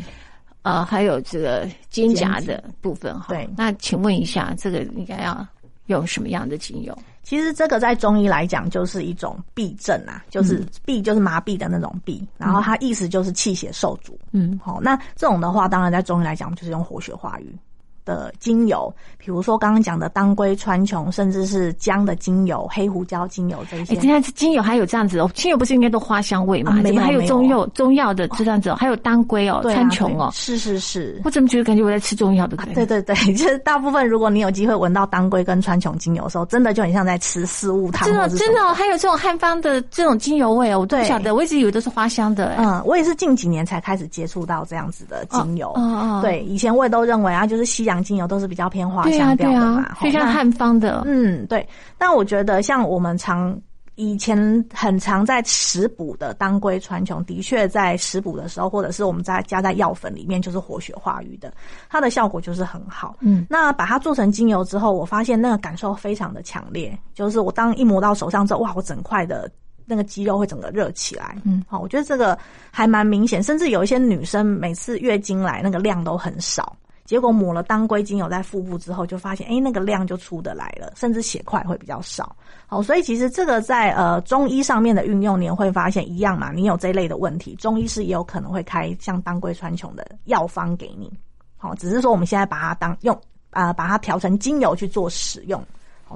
呃，还有这个肩胛的部分哈。对。那请问一下，这个应该要？用什么样的精油？其实这个在中医来讲就是一种痹症啊，就是痹就是麻痹的那种痹，然后它意思就是气血受阻。嗯，好，那这种的话，当然在中医来讲就是用活血化瘀。的精油，比如说刚刚讲的当归、川穹，甚至是姜的精油、黑胡椒精油这些。哎，现在精油还有这样子哦，精油不是应该都花香味吗？没有，还有中药中药的这样子哦，还有当归哦、川穹哦。是是是，我怎么觉得感觉我在吃中药的感觉？对对对，就是大部分如果你有机会闻到当归跟川穹精油的时候，真的就很像在吃四物汤。真的真的，还有这种汉方的这种精油味哦，我不晓得，我一直以为都是花香的。嗯，我也是近几年才开始接触到这样子的精油。嗯嗯，对，以前我也都认为啊，就是西洋精油都是比较。偏花香调的嘛，就像汉方的，嗯，对。那我觉得像我们常以前很常在食补的当归川穹，的确在食补的时候，或者是我们在加在药粉里面，就是活血化瘀的，它的效果就是很好。嗯，那把它做成精油之后，我发现那个感受非常的强烈，就是我当一抹到手上之后，哇，我整块的那个肌肉会整个热起来。嗯，好，我觉得这个还蛮明显，甚至有一些女生每次月经来那个量都很少。结果抹了当归精油在腹部之后，就发现哎，那个量就出得来了，甚至血块会比较少。好，所以其实这个在呃中医上面的运用，你会发现一样嘛。你有这类的问题，中医师也有可能会开像当归川穹的药方给你。好，只是说我们现在把它当用啊，把它调成精油去做使用，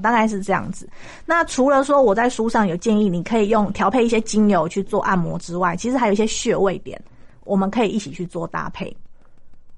大概是这样子。那除了说我在书上有建议，你可以用调配一些精油去做按摩之外，其实还有一些穴位点，我们可以一起去做搭配。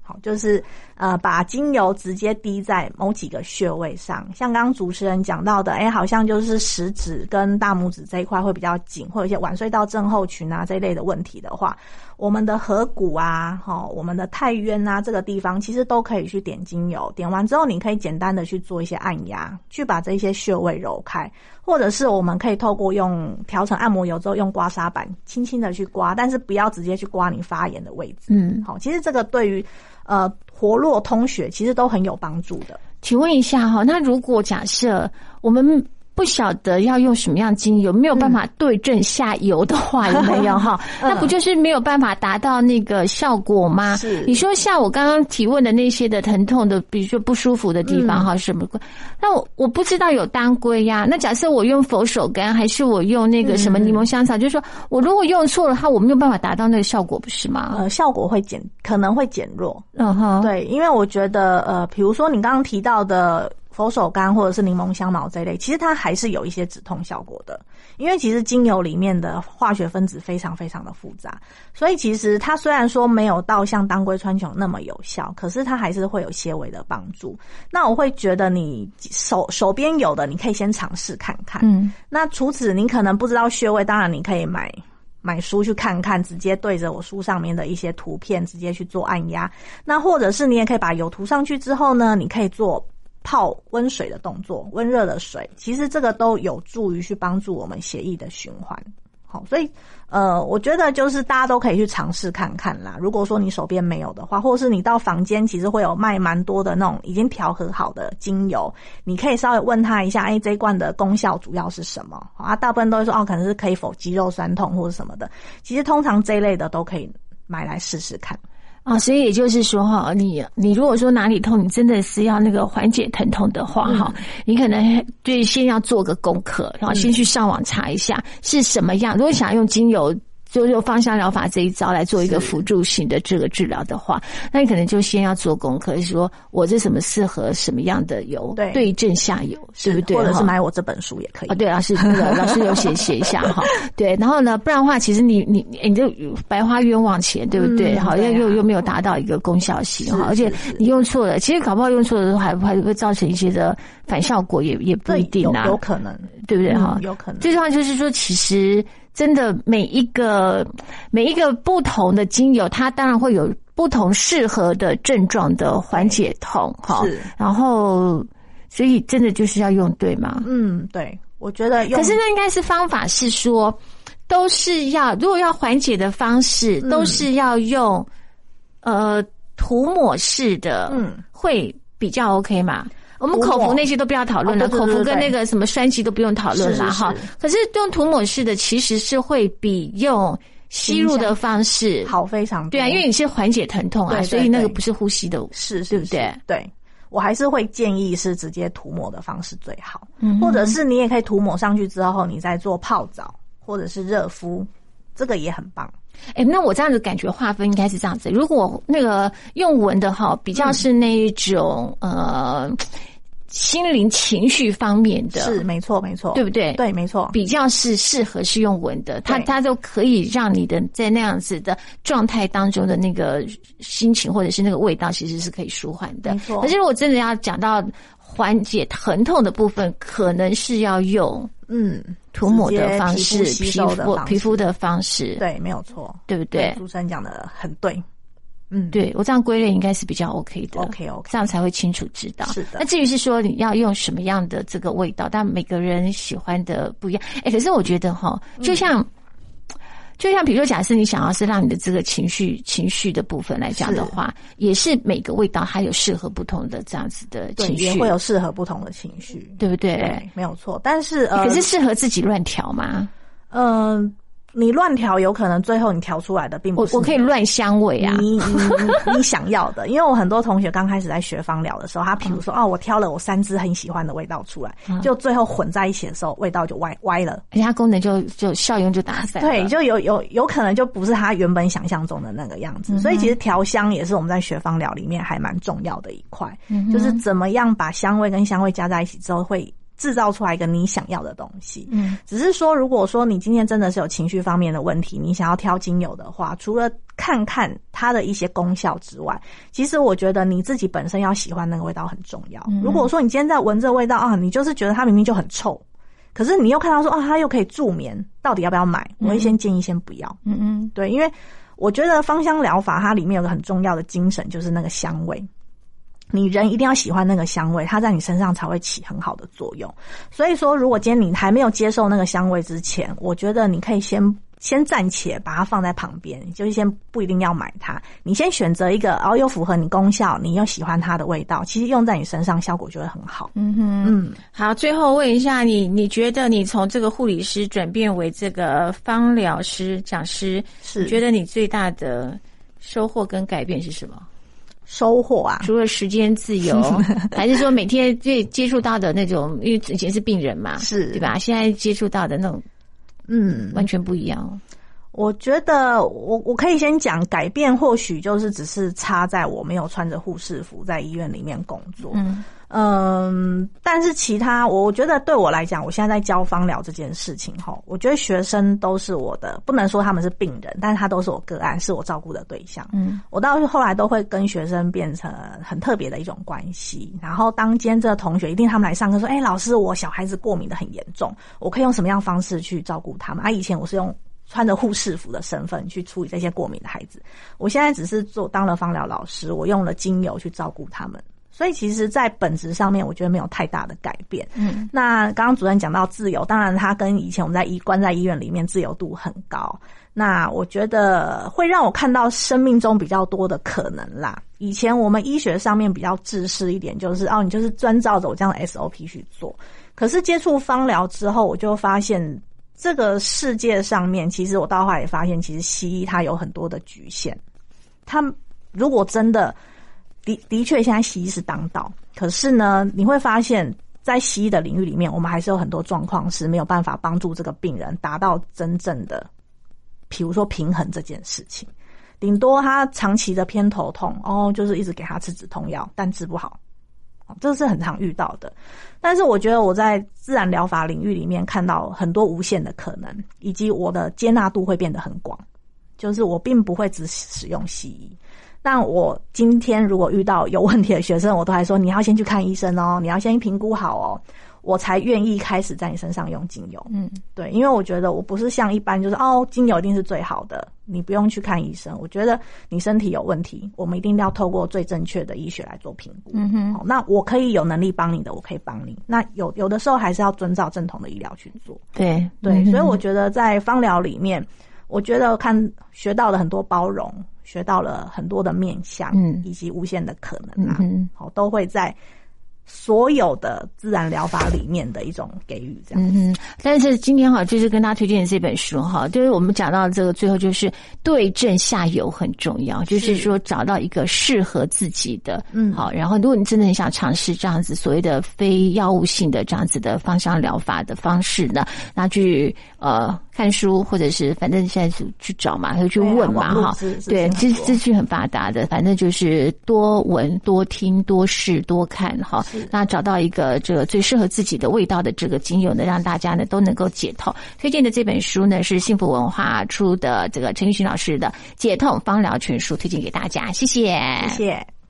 好就是呃，把精油直接滴在某几个穴位上，像刚刚主持人讲到的，哎，好像就是食指跟大拇指这一块会比较紧，或者一些晚睡到症候群啊这一类的问题的话，我们的合谷啊，哈，我们的太渊啊这个地方，其实都可以去点精油，点完之后，你可以简单的去做一些按压，去把这些穴位揉开，或者是我们可以透过用调成按摩油之后，用刮痧板轻轻的去刮，但是不要直接去刮你发炎的位置。嗯，好，其实这个对于呃，活络通血其实都很有帮助的。请问一下哈，那如果假设我们。不晓得要用什么样精油，没有办法对症下油的话，有没有哈？那不就是没有办法达到那个效果吗？是你说像我刚刚提问的那些的疼痛的，比如说不舒服的地方哈，什么？那我我不知道有当归呀。那假设我用佛手柑，还是我用那个什么柠檬香草？就是说我如果用错了，它我没有办法达到那个效果，不是吗？呃，效果会减，可能会减弱。嗯哼，对，因为我觉得呃，比如说你刚刚提到的。佛手柑或者是柠檬香茅这一类，其实它还是有一些止痛效果的。因为其实精油里面的化学分子非常非常的复杂，所以其实它虽然说没有到像当归川穹那么有效，可是它还是会有些微的帮助。那我会觉得你手手边有的，你可以先尝试看看。嗯，那除此你可能不知道穴位，当然你可以买买书去看看，直接对着我书上面的一些图片直接去做按压。那或者是你也可以把油涂上去之后呢，你可以做。泡温水的动作，温热的水，其实这个都有助于去帮助我们血液的循环。好，所以呃，我觉得就是大家都可以去尝试看看啦。如果说你手边没有的话，或者是你到房间，其实会有卖蛮多的那种已经调和好的精油，你可以稍微问他一下，哎，这罐的功效主要是什么？啊，大部分都会说哦，可能是可以否肌肉酸痛或者什么的。其实通常这一类的都可以买来试试看。啊，所以也就是说哈，你你如果说哪里痛，你真的是要那个缓解疼痛的话哈，你可能对先要做个功课，然后先去上网查一下是什么样。如果想要用精油。就用芳香疗法这一招来做一个辅助性的这个治疗的话，那你可能就先要做功课，说我这什么适合什么样的油，对对症下油，对不对？或者是买我这本书也可以啊。对老师那个老师有写写一下哈。对，然后呢，不然的话，其实你你你就白花冤枉钱，对不对？好像又又没有达到一个功效性哈，而且你用错了，其实搞不好用错了之后，还还会造成一些的反效果，也也不一定啊，有可能，对不对哈？有可能。最重要就是说，其实。真的每一个每一个不同的精油，它当然会有不同适合的症状的缓解痛哈。是，然后所以真的就是要用对吗？嗯，对，我觉得。可是那应该是方法是说，都是要如果要缓解的方式，都是要用呃涂抹式的，嗯，会比较 OK 嘛？我们口服那些都不要讨论了，口服跟那个什么栓剂都不用讨论了哈。可是用涂抹式的其实是会比用吸入的方式好非常多。对啊，因为你是缓解疼痛啊，所以那个不是呼吸的，是对不对？对，我还是会建议是直接涂抹的方式最好，或者是你也可以涂抹上去之后，你再做泡澡或者是热敷，这个也很棒。哎，那我这样子感觉划分应该是这样子。如果那个用闻的哈，比较是那一种呃心灵情绪方面的，是没错没错，对不对？对，没错，比较是适合是用闻的，它它就可以让你的在那样子的状态当中的那个心情或者是那个味道，其实是可以舒缓的。没错。可是如果真的要讲到缓解疼痛的部分，可能是要用嗯。涂抹的方式，皮肤皮肤的方式，对，没有错，对不对？朱生讲的很对，嗯，对我这样归类应该是比较 OK 的，OK OK，这样才会清楚知道。是的，那至于是说你要用什么样的这个味道，但每个人喜欢的不一样。哎，可是我觉得哈，就像。就像比如说，假设你想要是让你的这个情绪情绪的部分来讲的话，也是每个味道它有适合不同的这样子的情绪，也会有适合不同的情绪，对不对？对，没有错。但是，可是适合自己乱调吗？嗯。你乱调，有可能最后你调出来的并不是我可以乱香味啊！你你你想要的，因为我很多同学刚开始在学芳疗的时候，他比如说哦，我挑了我三支很喜欢的味道出来，就最后混在一起的时候，味道就歪歪了，而且它功能就就效用就打散。对，就有有有可能就不是他原本想象中的那个样子。所以其实调香也是我们在学芳疗里面还蛮重要的一块，就是怎么样把香味跟香味加在一起之后会。制造出来一个你想要的东西，嗯，只是说，如果说你今天真的是有情绪方面的问题，你想要挑精油的话，除了看看它的一些功效之外，其实我觉得你自己本身要喜欢那个味道很重要。如果说你今天在闻这味道啊，你就是觉得它明明就很臭，可是你又看到说啊，它又可以助眠，到底要不要买？我会先建议先不要。嗯嗯，对，因为我觉得芳香疗法它里面有个很重要的精神，就是那个香味。你人一定要喜欢那个香味，它在你身上才会起很好的作用。所以说，如果今天你还没有接受那个香味之前，我觉得你可以先先暂且把它放在旁边，就是先不一定要买它。你先选择一个，然后又符合你功效，你又喜欢它的味道，其实用在你身上效果就会很好。嗯哼，嗯，好。最后问一下你，你觉得你从这个护理师转变为这个芳疗师讲师，是觉得你最大的收获跟改变是什么？收获啊，除了时间自由，还是说每天接接触到的那种，因为以前是病人嘛，是对吧？现在接触到的那种，嗯，完全不一样。我觉得我我可以先讲改变，或许就是只是差在我没有穿着护士服在医院里面工作。嗯嗯，但是其他我觉得对我来讲，我现在在教芳疗这件事情哈，我觉得学生都是我的，不能说他们是病人，但是他都是我个案，是我照顾的对象。嗯，我到后来都会跟学生变成很特别的一种关系。然后当今天这个同学一定他们来上课说，哎，老师，我小孩子过敏的很严重，我可以用什么样方式去照顾他们？啊，以前我是用。穿着护士服的身份去处理这些过敏的孩子，我现在只是做当了芳疗老师，我用了精油去照顾他们，所以其实，在本质上面，我觉得没有太大的改变。嗯，那刚刚主任讲到自由，当然他跟以前我们在医关在医院里面自由度很高，那我觉得会让我看到生命中比较多的可能啦。以前我们医学上面比较自私一点，就是哦，你就是遵照着我这样的 SOP 去做，可是接触芳疗之后，我就发现。这个世界上面，其实我到后来也发现，其实西医它有很多的局限。它如果真的的的确，现在西医是当道，可是呢，你会发现在西医的领域里面，我们还是有很多状况是没有办法帮助这个病人达到真正的，比如说平衡这件事情。顶多他长期的偏头痛，哦，就是一直给他吃止痛药，但治不好。这是很常遇到的，但是我觉得我在自然疗法领域里面看到很多无限的可能，以及我的接纳度会变得很广。就是我并不会只使用西医，但我今天如果遇到有问题的学生，我都还说你要先去看医生哦，你要先评估好哦。我才愿意开始在你身上用精油，嗯，对，因为我觉得我不是像一般就是哦，精油一定是最好的，你不用去看医生。我觉得你身体有问题，我们一定要透过最正确的医学来做评估。嗯哼，好，那我可以有能力帮你的，我可以帮你。那有有的时候还是要遵照正统的医疗去做。对对，所以我觉得在芳疗里面，我觉得看学到了很多包容，学到了很多的面向，嗯，以及无限的可能啊，好，都会在。所有的自然疗法里面的一种给予，这样。嗯但是今天哈，就是跟大家推荐的这本书哈，就是我们讲到这个最后，就是对症下药很重要，就是说找到一个适合自己的，嗯，好。然后，如果你真的很想尝试这样子所谓的非药物性的这样子的芳香疗法的方式呢，那去呃。看书，或者是反正现在是去找嘛，就去问嘛，哈，对，资资讯很发达的，反正就是多闻、多听、多试、多看，哈，那找到一个这个最适合自己的味道的这个精油呢，让大家呢都能够解痛。推荐的这本书呢是幸福文化出的这个陈玉勋老师的《解痛芳疗全书》，推荐给大家，谢谢，谢谢。